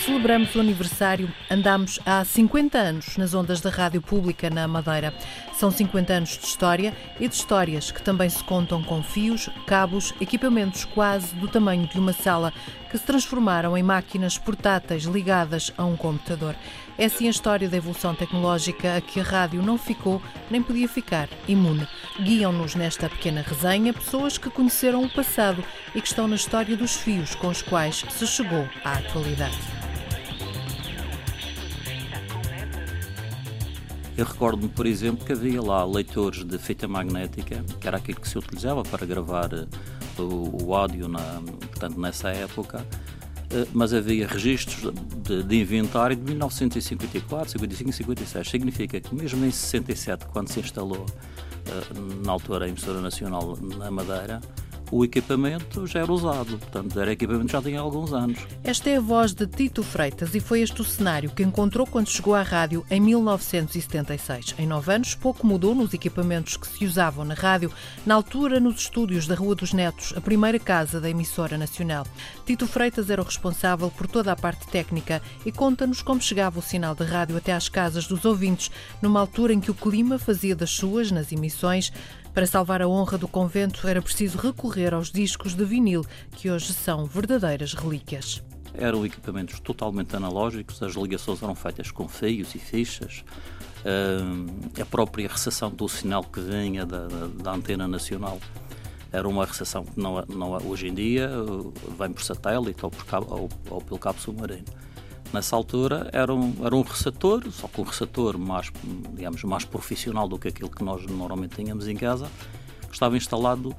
celebramos o aniversário. Andamos há 50 anos nas ondas da rádio pública na Madeira. São 50 anos de história e de histórias que também se contam com fios, cabos, equipamentos quase do tamanho de uma sala que se transformaram em máquinas portáteis ligadas a um computador. É assim a história da evolução tecnológica a que a rádio não ficou nem podia ficar imune. Guiam-nos nesta pequena resenha pessoas que conheceram o passado e que estão na história dos fios com os quais se chegou à atualidade. Eu recordo-me, por exemplo, que havia lá leitores de fita magnética, que era aquilo que se utilizava para gravar eh, o, o áudio, na, portanto, nessa época, eh, mas havia registros de, de, inventário de 1954, 55 e 56. Significa que mesmo em 67, quando se instalou, eh, na altura, a emissora nacional na Madeira, o equipamento já era usado, portanto, era equipamento já tinha alguns anos. Esta é a voz de Tito Freitas e foi este o cenário que encontrou quando chegou à rádio em 1976. Em nove anos, pouco mudou nos equipamentos que se usavam na rádio, na altura nos estúdios da Rua dos Netos, a primeira casa da emissora nacional. Tito Freitas era o responsável por toda a parte técnica e conta-nos como chegava o sinal de rádio até às casas dos ouvintes, numa altura em que o clima fazia das suas nas emissões para salvar a honra do convento, era preciso recorrer aos discos de vinil, que hoje são verdadeiras relíquias. Eram equipamentos totalmente analógicos, as ligações eram feitas com fios e fichas. A própria recepção do sinal que vinha da, da antena nacional era uma recepção que não, não, hoje em dia vem por satélite ou, por cabo, ou, ou pelo cabo submarino. Nessa altura era um, era um receptor, só que um receptor mais, digamos, mais profissional do que aquilo que nós normalmente tínhamos em casa, que estava instalado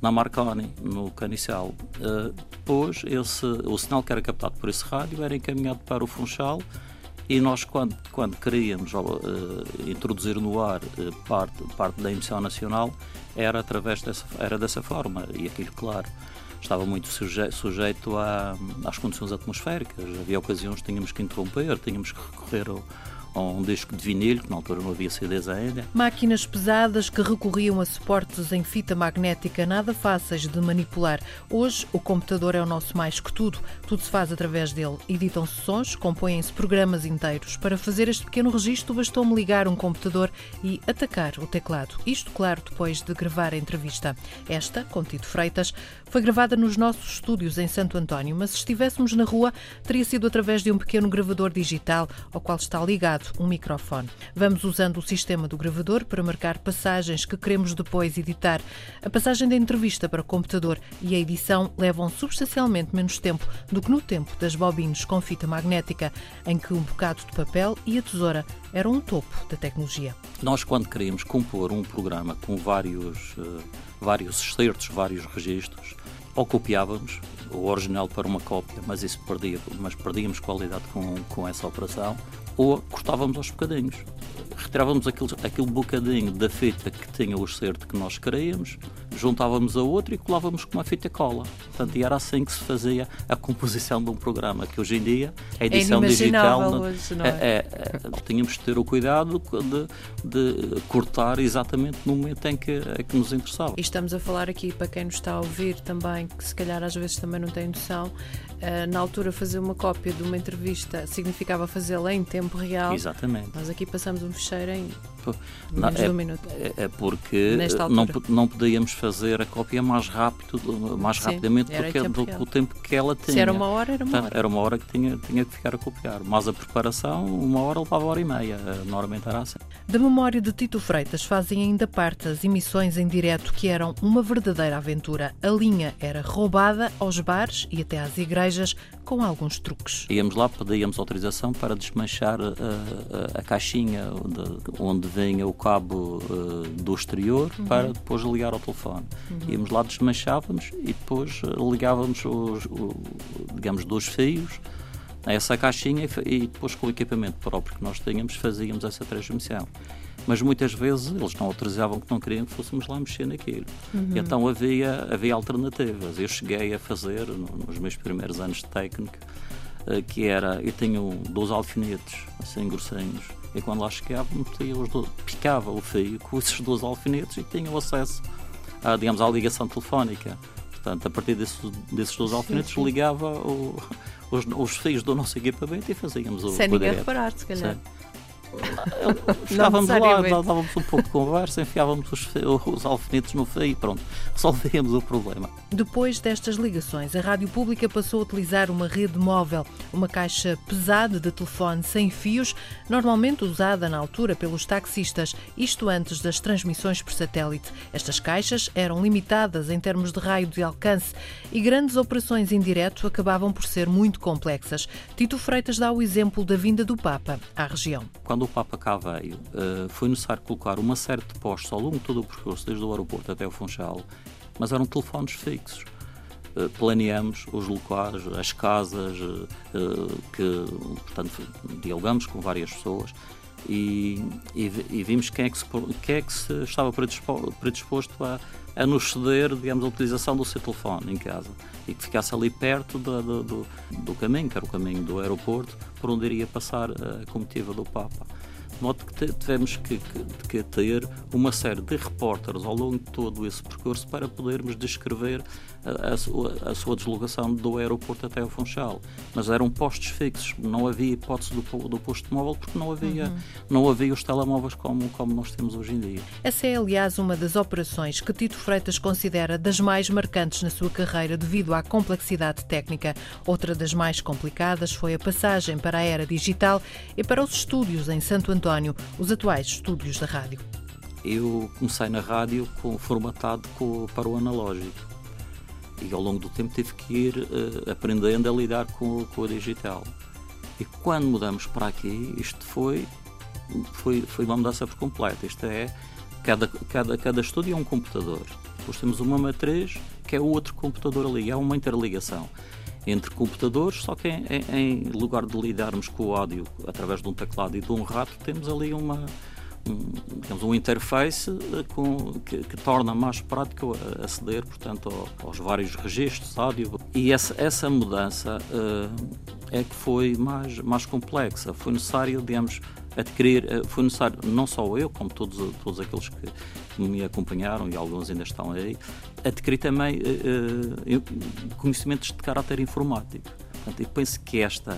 na Marconi, no Canicial. Uh, depois, esse, o sinal que era captado por esse rádio era encaminhado para o Funchal e nós, quando, quando queríamos uh, introduzir no ar uh, parte, parte da emissão nacional, era através dessa, era dessa forma. E aquilo, claro, estava muito suje sujeito a, às condições atmosféricas. Havia ocasiões que tínhamos que interromper, tínhamos que recorrer ao, a um disco de vinil, que na altura não havia CDs ainda. Máquinas pesadas que recorriam a suportes em fita magnética nada fáceis de manipular. Hoje, o computador é o nosso mais que tudo. Tudo se faz através dele. Editam-se sons, compõem-se programas inteiros. Para fazer este pequeno registro, bastou-me ligar um computador e atacar o teclado. Isto, claro, depois de gravar a entrevista. Esta, com Tito Freitas, foi gravada nos nossos estúdios em Santo António, mas se estivéssemos na rua, teria sido através de um pequeno gravador digital ao qual está ligado um microfone. Vamos usando o sistema do gravador para marcar passagens que queremos depois editar. A passagem da entrevista para o computador e a edição levam substancialmente menos tempo do que no tempo das bobines com fita magnética, em que um bocado de papel e a tesoura eram um topo da tecnologia. Nós, quando queríamos compor um programa com vários, uh, vários excertos, vários registros, ou copiávamos o original para uma cópia, mas isso perdia, mas perdíamos qualidade com, com essa operação, ou cortávamos aos bocadinhos. Retirávamos aquele, aquele bocadinho da fita que tinha o excerto que nós queríamos, juntávamos a outro e colávamos com uma fita cola. Portanto, e era assim que se fazia a composição de um programa, que hoje em dia a edição é digital. Hoje, não é? É, é, é, tínhamos de ter o cuidado de, de, cortar exatamente no momento em que, em que nos interessava. E estamos a falar aqui, para quem nos está a ouvir também, que se calhar às vezes também não tem noção, na altura fazer uma cópia de uma entrevista significava fazê-la em tempo real. Exatamente. Nós aqui passamos um fecheiro em menos é, de um minuto. É, é porque não, não podíamos fazer a cópia mais rápido, mais Sim, rapidamente do que, do, o tempo que ela tinha. Se era uma hora, era uma hora. Era uma hora que tinha, tinha que ficar a copiar. Mas a preparação, uma hora levava hora e meia. Normalmente era assim. Da memória de Tito Freitas fazem ainda parte as emissões em direto que eram uma verdadeira aventura. A linha era roubada aos bares e até às igrejas com alguns truques. Íamos lá, pedíamos autorização para desmanchar a, a, caixinha onde, onde vinha o cabo uh, do exterior uhum. para depois ligar ao telefone. Uhum. Íamos lá, desmanchávamos e depois ligávamos os, os digamos, dois fios a essa caixinha e, e depois com o equipamento próprio que nós tínhamos fazíamos essa transmissão mas muitas vezes eles não autorizavam que não queriam que fôssemos lá mexer naquilo. Uhum. Então havia, havia alternativas. Eu cheguei a fazer, nos meus primeiros anos de técnica, eh, que era, eu tenho dois alfinetes, assim grossinhos, e quando lá chegava, metia os dois, picava o fio com esses dois alfinetes e tinha o acesso, a, digamos, à ligação telefónica. Portanto, a partir desses, desses dois alfinetes, ligava o, os, os, fios do nosso equipamento e fazíamos o Sem ninguém reparar, se calhar. Sim. Ficávamos lá, dávamos um pouco de conversa, enfiávamos os, os alfinetes no fio e pronto, resolvíamos o problema. Depois destas ligações, a Rádio Pública passou a utilizar uma rede móvel, uma caixa pesada de telefone sem fios, normalmente usada na altura pelos taxistas, isto antes das transmissões por satélite. Estas caixas eram limitadas em termos de raio de alcance e grandes operações em direto acabavam por ser muito complexas. Tito Freitas dá o exemplo da vinda do Papa à região. Quando o Papa cá veio, uh, foi necessário colocar uma série de postos ao longo de todo o percurso, desde o aeroporto até o Funchal, mas eram telefones fixos. Uh, planeamos os locais, as casas, uh, que, portanto, dialogamos com várias pessoas e, e, e, vimos quem é que se, quem é que se estava predisposto a, a nos ceder, digamos, a utilização do seu telefone em casa e que ficasse ali perto do, do caminho, que era o caminho do aeroporto, por onde iria passar a comitiva do Papa. De modo que tivemos que, que, que, ter uma série de repórteres ao longo de todo esse percurso para podermos descrever a, a, sua, a sua deslocação do aeroporto até o Funchal. Mas eram postos fixos, não havia hipótese do, do posto móvel porque não havia, uhum. não havia os telemóveis como, como nós temos hoje em dia. Essa é, aliás, uma das operações que Tito Freitas considera das mais marcantes na sua carreira devido à complexidade técnica. Outra das mais complicadas foi a passagem para a era digital e para os estúdios em Santo Antônio António, os atuais estúdios da rádio? Eu comecei na rádio com, formatado com, para o analógico e ao longo do tempo tive que ir uh, aprendendo a lidar com, com o digital. E quando mudamos para aqui, isto foi, foi, foi uma mudança por completo. Isto é, cada, cada, cada estúdio é um computador. Depois temos uma matriz que é outro computador ali, é uma interligação entre computadores, só que em, em, lugar de lidarmos com o áudio através de um teclado e de um rato, temos ali uma, um, digamos, um interface eh, com, que, que, torna mais prático aceder, portanto, ao, aos vários registros áudio. E essa, essa mudança uh, é que foi mais, mais complexa. Foi necessário, digamos, adquirir, uh, foi necessário, não só eu, como todos, todos aqueles que, me acompanharam e alguns ainda estão aí, adquirir também uh, conhecimentos de caráter informático. Portanto, eu penso que esta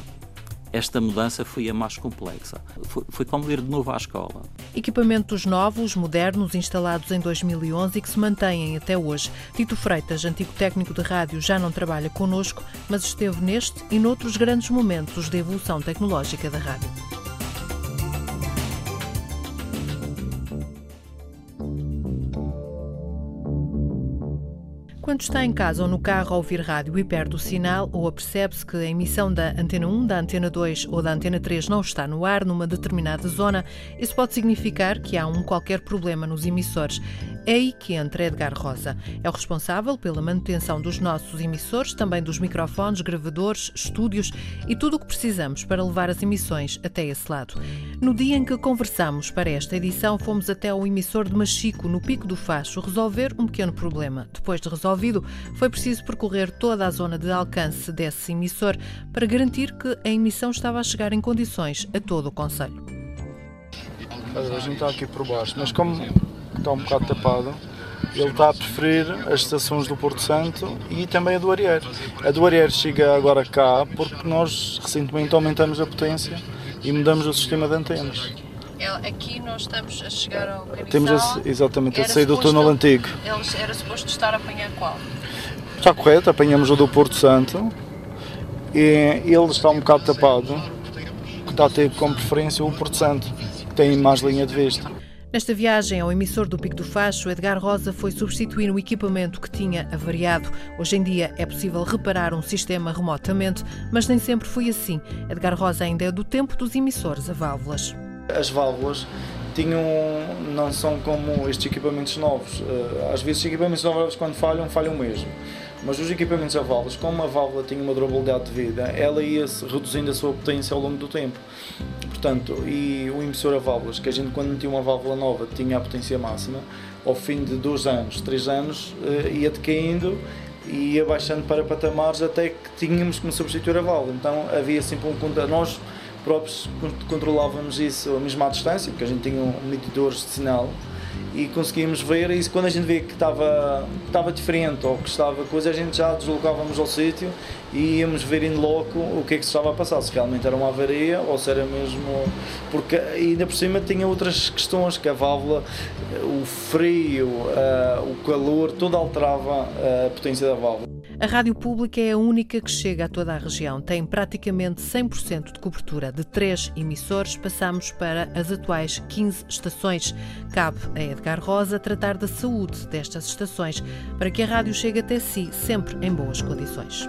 esta mudança foi a mais complexa. Foi, foi, como ir de novo à escola. Equipamentos novos, modernos, instalados em 2011 e que se mantêm até hoje. Tito Freitas, antigo técnico de rádio, já não trabalha connosco, mas esteve neste e noutros grandes momentos de evolução tecnológica da rádio. Quando está em casa ou no carro a ouvir rádio e perde o sinal, ou apercebe-se que a emissão da Antena 1, da Antena 2 ou da Antena 3 não está no ar numa determinada zona, isso pode significar que há um qualquer problema nos emissores. É aí que entra Edgar Rosa. É o responsável pela manutenção dos nossos emissores, também dos microfones, gravadores, estúdios e tudo o que precisamos para levar as emissões até esse lado. No dia em que conversamos para esta edição, fomos até o emissor de Machico, no Pico do Facho, resolver um pequeno problema. Depois de resolvido, foi preciso percorrer toda a zona de alcance desse emissor para garantir que a emissão estava a chegar em condições a todo o Conselho. A gente está aqui por baixo, mas como está um bocado tapado. Ele está a preferir as estações do Porto Santo e também a do Arier. A do Arier chega agora cá porque nós recentemente aumentamos a potência e mudamos o sistema de antenas. É, aqui nós estamos a chegar ao Canissal. Temos a, exatamente a sair do túnel antigo. Era suposto estar a apanhar qual? Está correto, apanhamos o do Porto Santo e ele está um bocado tapado, que está a ter como preferência o Porto Santo, que tem mais linha de vista. Nesta viagem ao emissor do Pico do Facho, Edgar Rosa foi substituir um equipamento que tinha avariado. Hoje em dia é possível reparar um sistema remotamente, mas nem sempre foi assim. Edgar Rosa ainda é do tempo dos emissores a válvulas. As válvulas tinham, não são como estes equipamentos novos. Eh, às vezes, os equipamentos novos, quando falham, falham mesmo. Mas os equipamentos a válvulas, como a válvula tinha uma durabilidade de vida, ela ia -se reduzindo a sua potência ao longo do tempo. Portanto, e o emissor a válvulas, que a gente quando metia uma válvula nova tinha a potência máxima, ao fim de dois anos, três anos, eh, ia decaindo e ia baixando para patamares até que tínhamos que substituir a válvula. Então havia sempre um nós próprios controlávamos isso a mesma à distância, porque a gente tinha um medidores de sinal e conseguimos ver e quando a gente vê que estava, estava diferente ou que estava coisa, a gente já deslocávamos ao sítio e íamos ver em loco o que é que se estava a passar, se realmente era uma avaria ou se era mesmo. Porque ainda por cima tinha outras questões, que a válvula, o frio, uh, o calor, tudo alterava a potência da válvula. A rádio pública é a única que chega a toda a região. Tem praticamente 100% de cobertura. De três emissores, passamos para as atuais 15 estações. Cabe a Edgar Rosa tratar da saúde destas estações para que a rádio chegue até si sempre em boas condições.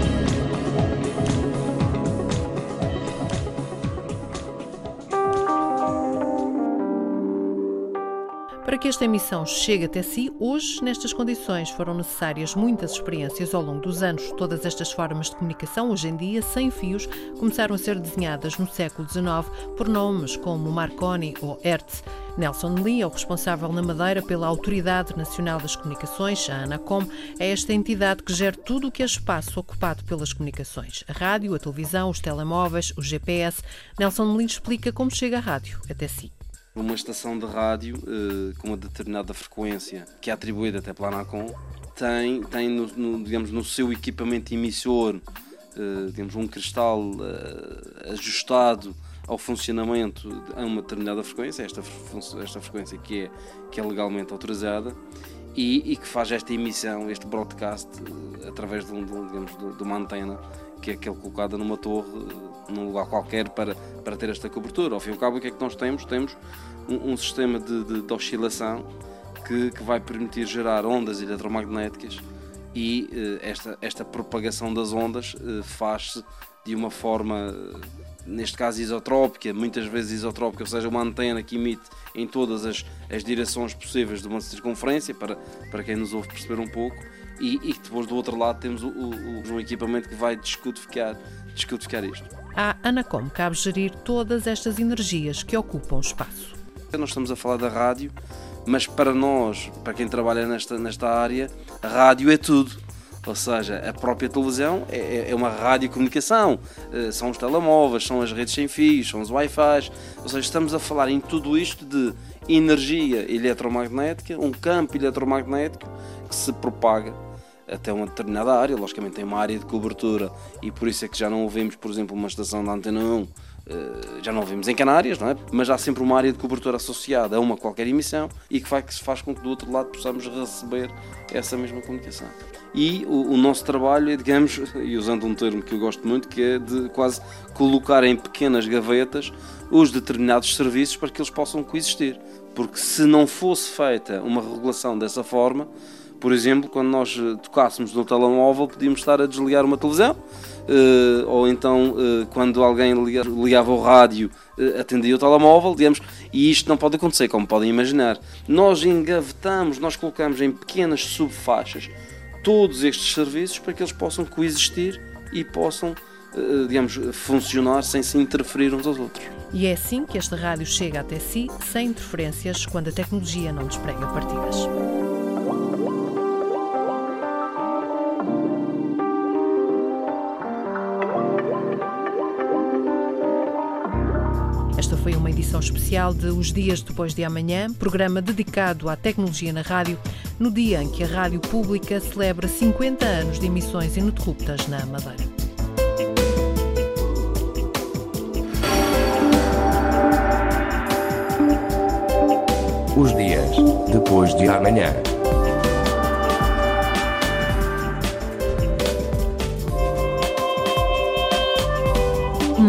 Esta emissão chegue até si, hoje, nestas condições, foram necessárias muitas experiências ao longo dos anos. Todas estas formas de comunicação, hoje em dia, sem fios, começaram a ser desenhadas no século XIX por nomes como Marconi ou Hertz. Nelson Lee é o responsável na Madeira pela Autoridade Nacional das Comunicações, a ANACOM, é esta entidade que gera tudo o que é espaço ocupado pelas comunicações. A rádio, a televisão, os telemóveis, o GPS. Nelson Lee explica como chega a rádio até si. Uma estação de rádio uh, com uma determinada frequência, que é atribuída até pela ANACOM, tem, tem no, no, digamos, no seu equipamento emissor uh, digamos, um cristal uh, ajustado ao funcionamento a uma determinada frequência, esta, esta frequência que é, que é legalmente autorizada, e, e que faz esta emissão, este broadcast, através de, um, de, digamos, de uma antena que é aquele colocada numa torre, num lugar qualquer, para, para ter esta cobertura. Ao fim e ao cabo, o que é que nós temos? Temos um, um sistema de, de, de oscilação que, que, vai permitir gerar ondas eletromagnéticas e uh, esta, esta propagação das ondas uh, faz-se de uma forma, uh, neste caso isotrópica, muitas vezes isotrópica, ou seja, uma antena que emite em todas as, as direções possíveis de uma circunferência, para, para quem nos ouve perceber um pouco, e, e depois do outro lado temos o, o, um equipamento que vai descodificar, descodificar isto. À Anacom cabe gerir todas estas energias que ocupam o espaço. Nós estamos a falar da rádio, mas para nós, para quem trabalha nesta, nesta área, a rádio é tudo. Ou seja, a própria televisão é, é, é uma radiocomunicação, eh, são os telemóveis, são as redes sem fios, são os Wi-Fi. Ou seja, estamos a falar em tudo isto de energia eletromagnética, um campo eletromagnético que se propaga até uma determinada área, logicamente tem uma área de cobertura e por isso é que já não ouvimos, por exemplo, uma estação da Antena 1, eh, já não ouvimos em Canárias, não é? mas há sempre uma área de cobertura associada a uma qualquer emissão e que que faz com que do outro lado possamos receber essa mesma comunicação. E o, o nosso trabalho é, digamos, e usando um termo que eu gosto muito, que é de quase colocar em pequenas gavetas os determinados serviços para que eles possam coexistir. Porque se não fosse feita uma regulação dessa forma, por exemplo, quando nós eh, tocássemos no telemóvel, podíamos estar a desligar uma televisão, eh, ou então eh, quando alguém ligava o rádio, atendia o telemóvel, digamos, e isto não pode acontecer, como podem imaginar. Nós engavetamos, nós colocamos em pequenas subfaixas todos estes serviços para que eles possam coexistir e possam, digamos, funcionar sem se interferir uns aos outros. E é assim que esta rádio chega até si, sem interferências, quando a tecnologia não desprega partidas. Edição especial de Os Dias Depois de Amanhã, programa dedicado à tecnologia na rádio, no dia em que a Rádio Pública celebra 50 anos de emissões ininterruptas na Madeira. Os dias depois de amanhã.